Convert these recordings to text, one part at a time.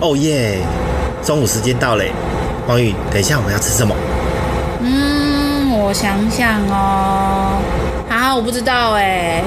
哦耶！中午时间到嘞，黄鱼，等一下我们要吃什么？嗯，我想想哦，啊，我不知道哎。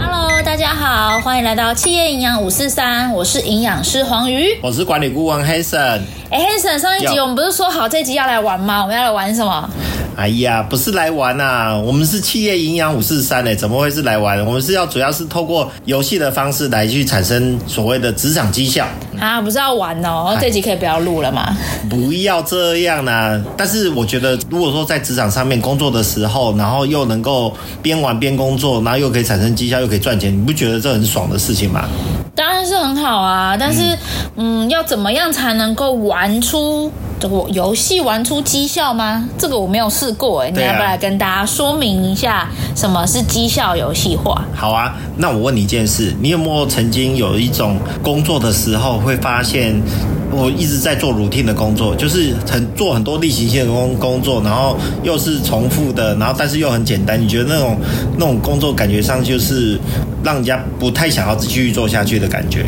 Hello，大家好，欢迎来到企业营养五四三，我是营养师黄鱼，我是管理顾问 Hanson。哎，Hanson，上一集我们不是说好这集要来玩吗？我们要来玩什么？哎呀，不是来玩啊，我们是企业营养五四三诶，怎么会是来玩？我们是要主要是透过游戏的方式来去产生所谓的职场绩效啊，不是要玩哦。这集可以不要录了吗？不要这样啦、啊。但是我觉得，如果说在职场上面工作的时候，然后又能够边玩边工作，然后又可以产生绩效，又可以赚钱，你不觉得这很爽的事情吗？当然是很好啊，但是嗯，嗯，要怎么样才能够玩出？这个游戏玩出绩效吗？这个我没有试过哎，你要不要来跟大家说明一下什么是绩效游戏化？好啊，那我问你一件事，你有没有曾经有一种工作的时候会发现，我一直在做 routine 的工作，就是很做很多例行性的工工作，然后又是重复的，然后但是又很简单，你觉得那种那种工作感觉上就是让人家不太想要继续做下去的感觉？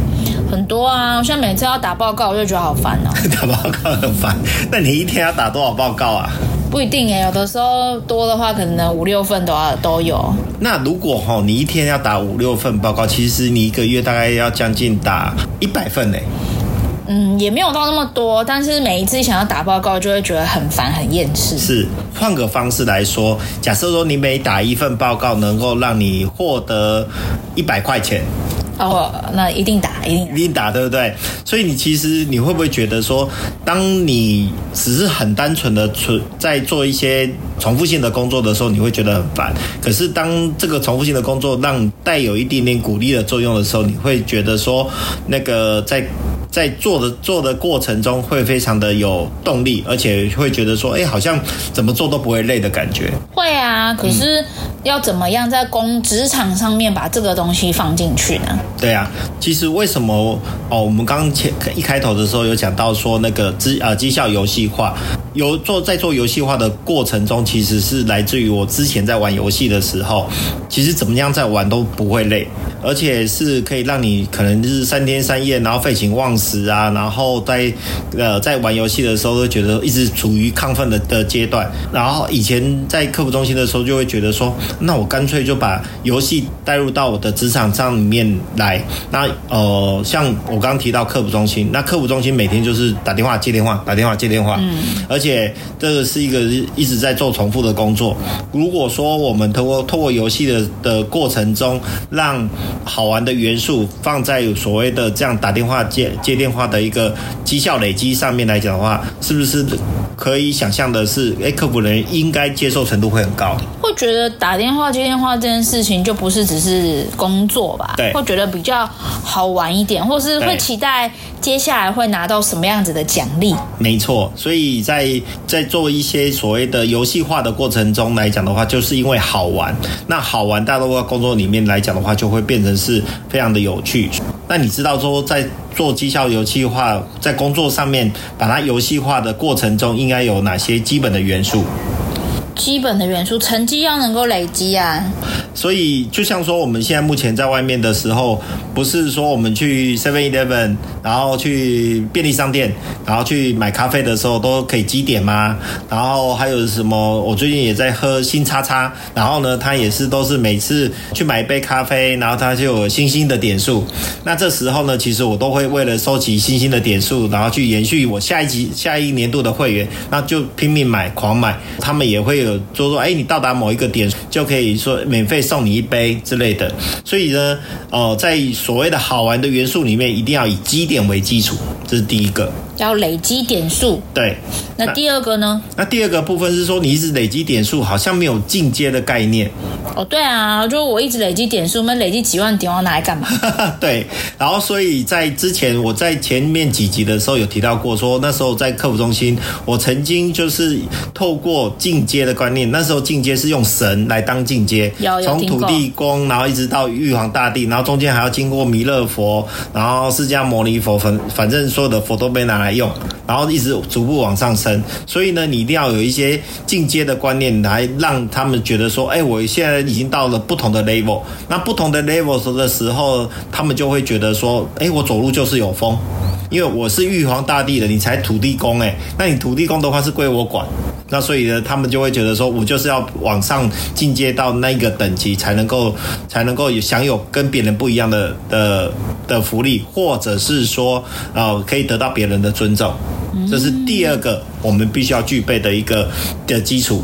很多啊，像每次要打报告，我就觉得好烦哦。打报告很烦，那你一天要打多少报告啊？不一定哎，有的时候多的话，可能五六份都要都有。那如果哈，你一天要打五六份报告，其实你一个月大概要将近打一百份呢。嗯，也没有到那么多，但是每一次想要打报告，就会觉得很烦很厌世。是，换个方式来说，假设说你每打一份报告，能够让你获得一百块钱。哦，那一定打，一定打，一定打，对不对？所以你其实你会不会觉得说，当你只是很单纯的存在做一些重复性的工作的时候，你会觉得很烦。可是当这个重复性的工作让带有一点点鼓励的作用的时候，你会觉得说，那个在。在做的做的过程中，会非常的有动力，而且会觉得说，哎，好像怎么做都不会累的感觉。会啊，可是要怎么样在工职场上面把这个东西放进去呢？对啊，其实为什么哦？我们刚刚前一开头的时候有讲到说，那个绩呃绩效游戏化，有做在做游戏化的过程中，其实是来自于我之前在玩游戏的时候，其实怎么样在玩都不会累，而且是可以让你可能就是三天三夜，然后废寝忘食。啊，然后在呃在玩游戏的时候，都觉得一直处于亢奋的的阶段。然后以前在客服中心的时候，就会觉得说，那我干脆就把游戏带入到我的职场上里面来。那呃，像我刚刚提到客服中心，那客服中心每天就是打电话接电话，打电话接电话，嗯，而且这个是一个一直在做重复的工作。如果说我们通过透过游戏的的过程中，让好玩的元素放在所谓的这样打电话接。接电话的一个绩效累积上面来讲的话，是不是可以想象的是，哎，客服人员应该接受程度会很高？会觉得打电话接电话这件事情就不是只是工作吧？对，会觉得比较好玩一点，或是会期待接下来会拿到什么样子的奖励？没错，所以在在做一些所谓的游戏化的过程中来讲的话，就是因为好玩。那好玩，大多工作里面来讲的话，就会变成是非常的有趣。那你知道说在做绩效游戏化，在工作上面把它游戏化的过程中，应该有哪些基本的元素？基本的元素，成绩要能够累积啊。所以，就像说我们现在目前在外面的时候，不是说我们去 Seven Eleven，然后去便利商店，然后去买咖啡的时候都可以积点吗？然后还有什么？我最近也在喝新叉叉，然后呢，它也是都是每次去买一杯咖啡，然后它就有星星的点数。那这时候呢，其实我都会为了收集星星的点数，然后去延续我下一集下一年度的会员，那就拼命买狂买。他们也会就说，哎，你到达某一个点就可以说免费。送你一杯之类的，所以呢，呃，在所谓的好玩的元素里面，一定要以基点为基础，这是第一个。要累积点数，对。那第二个呢？那，第二个部分是说，你一直累积点数，好像没有进阶的概念。哦，对啊，就我一直累积点数，我们累积几万点，我要拿来干嘛？对。然后，所以在之前我在前面几集的时候有提到过说，说那时候在客服中心，我曾经就是透过进阶的观念，那时候进阶是用神来当进阶，从土地公，然后一直到玉皇大帝，然后中间还要经过弥勒佛，然后释迦牟尼佛，反反正所有的佛都被拿来。来用，然后一直逐步往上升。所以呢，你一定要有一些进阶的观念，来让他们觉得说，哎，我现在已经到了不同的 level。那不同的 level 的时候，他们就会觉得说，哎，我走路就是有风，因为我是玉皇大帝的，你才土地公哎，那你土地公的话是归我管。那所以呢，他们就会觉得说，我就是要往上进阶到那个等级，才能够才能够享有跟别人不一样的的的福利，或者是说，呃，可以得到别人的尊重。这是第二个我们必须要具备的一个的基础。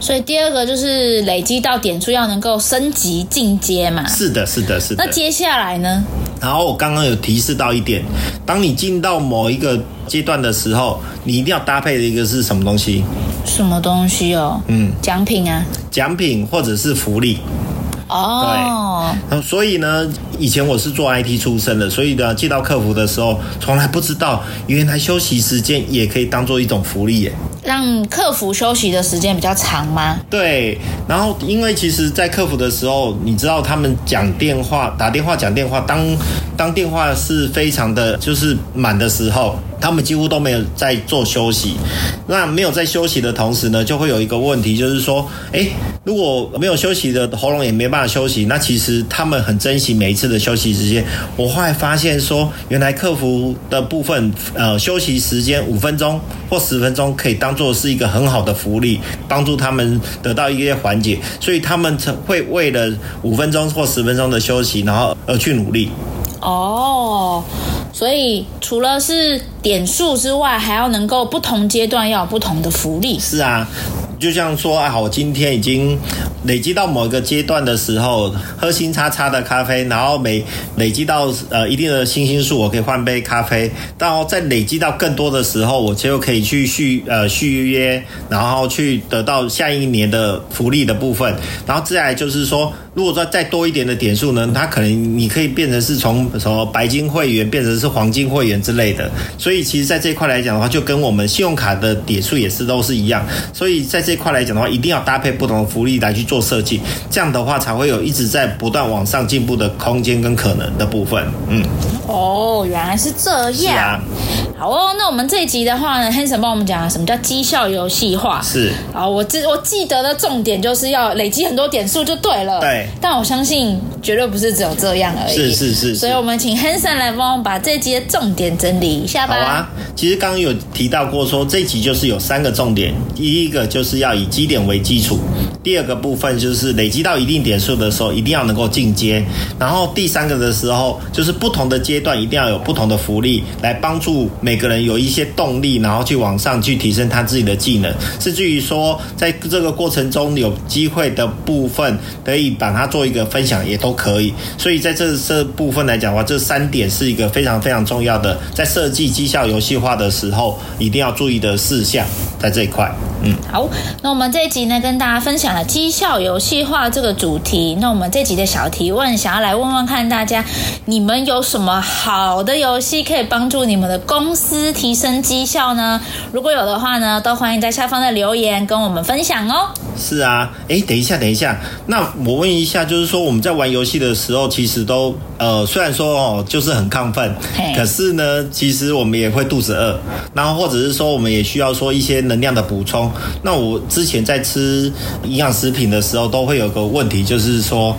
所以第二个就是累积到点数要能够升级进阶嘛。是的，是的，是的。那接下来呢？然后我刚刚有提示到一点，当你进到某一个阶段的时候，你一定要搭配的一个是什么东西？什么东西哦？嗯，奖品啊，奖品或者是福利。哦，对，所以呢，以前我是做 IT 出身的，所以呢，接到客服的时候，从来不知道原来休息时间也可以当做一种福利耶。让客服休息的时间比较长吗？对，然后因为其实，在客服的时候，你知道他们讲电话、打电话、讲电话，当当电话是非常的就是满的时候。他们几乎都没有在做休息，那没有在休息的同时呢，就会有一个问题，就是说，诶，如果没有休息的喉咙也没办法休息，那其实他们很珍惜每一次的休息时间。我后来发现说，原来客服的部分，呃，休息时间五分钟或十分钟可以当做是一个很好的福利，帮助他们得到一些缓解，所以他们会为了五分钟或十分钟的休息，然后而去努力。哦。所以除了是点数之外，还要能够不同阶段要有不同的福利。是啊。就像说，啊，我今天已经累积到某一个阶段的时候，喝星叉叉的咖啡，然后每累积到呃一定的星星数，我可以换杯咖啡。到再累积到更多的时候，我就可以去续呃续约，然后去得到下一年的福利的部分。然后再来就是说，如果说再多一点的点数呢，它可能你可以变成是从什么白金会员变成是黄金会员之类的。所以其实，在这一块来讲的话，就跟我们信用卡的点数也是都是一样。所以在这块来讲的话，一定要搭配不同的福利来去做设计，这样的话才会有一直在不断往上进步的空间跟可能的部分。嗯，哦，原来是这样。是啊。好哦，那我们这一集的话呢，Hanson 帮我们讲了什么叫绩效游戏化。是。啊，我记我记得的重点就是要累积很多点数就对了。对。但我相信绝对不是只有这样而已。是是是，是。所以我们请 Hanson 来帮我们把这一集的重点整理一下吧。好啊。其实刚刚有提到过说，说这一集就是有三个重点，第一个就是要以基点为基础，第二个部分就是累积到一定点数的时候，一定要能够进阶，然后第三个的时候，就是不同的阶段一定要有不同的福利来帮助每个人有一些动力，然后去往上去提升他自己的技能，甚至于说在这个过程中有机会的部分，可以把它做一个分享也都可以。所以在这这部分来讲的话，这三点是一个非常非常重要的，在设计绩效游戏化的时候一定要注意的事项，在这一块。嗯，好，那我们这一集呢，跟大家分享了绩效游戏化这个主题。那我们这集的小提问，想要来问问看大家，你们有什么好的游戏可以帮助你们的公司提升绩效呢？如果有的话呢，都欢迎在下方的留言跟我们分享哦。是啊，哎，等一下，等一下，那我问一下，就是说我们在玩游戏的时候，其实都呃，虽然说哦，就是很亢奋，可是呢，其实我们也会肚子饿，然后或者是说，我们也需要说一些能量的补充。那我之前在吃营养食品的时候，都会有个问题，就是说，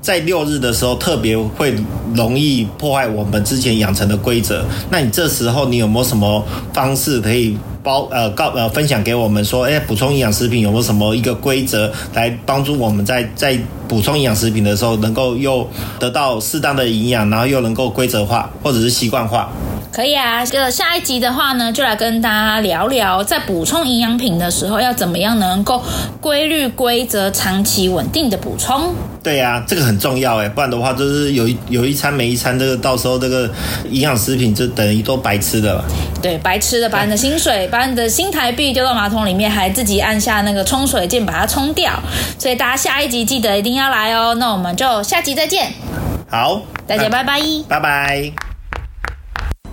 在六日的时候特别会容易破坏我们之前养成的规则。那你这时候你有没有什么方式可以包呃告呃分享给我们说，哎，补充营养食品有没有什么一个规则来帮助我们在在补充营养食品的时候，能够又得到适当的营养，然后又能够规则化或者是习惯化？可以啊，这个下一集的话呢，就来跟大家聊聊，在补充营养品的时候要怎么样能够规律、规则、长期稳定的补充。对呀、啊，这个很重要哎，不然的话就是有一有一餐没一餐，这个到时候这个营养食品就等于都白吃的了。对，白吃的，把你的薪水、把你的新台币丢到马桶里面，还自己按下那个冲水键把它冲掉。所以大家下一集记得一定要来哦。那我们就下集再见。好，大家拜拜，拜拜。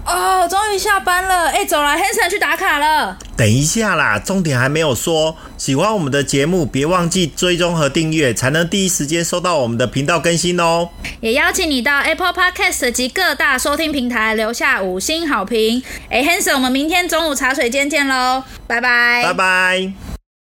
哦，终于下班了，哎，走了，Hanson 去打卡了。等一下啦，重点还没有说。喜欢我们的节目，别忘记追踪和订阅，才能第一时间收到我们的频道更新哦。也邀请你到 Apple Podcast 及各大收听平台留下五星好评。哎，Hanson，我们明天中午茶水间见喽，拜拜，拜拜。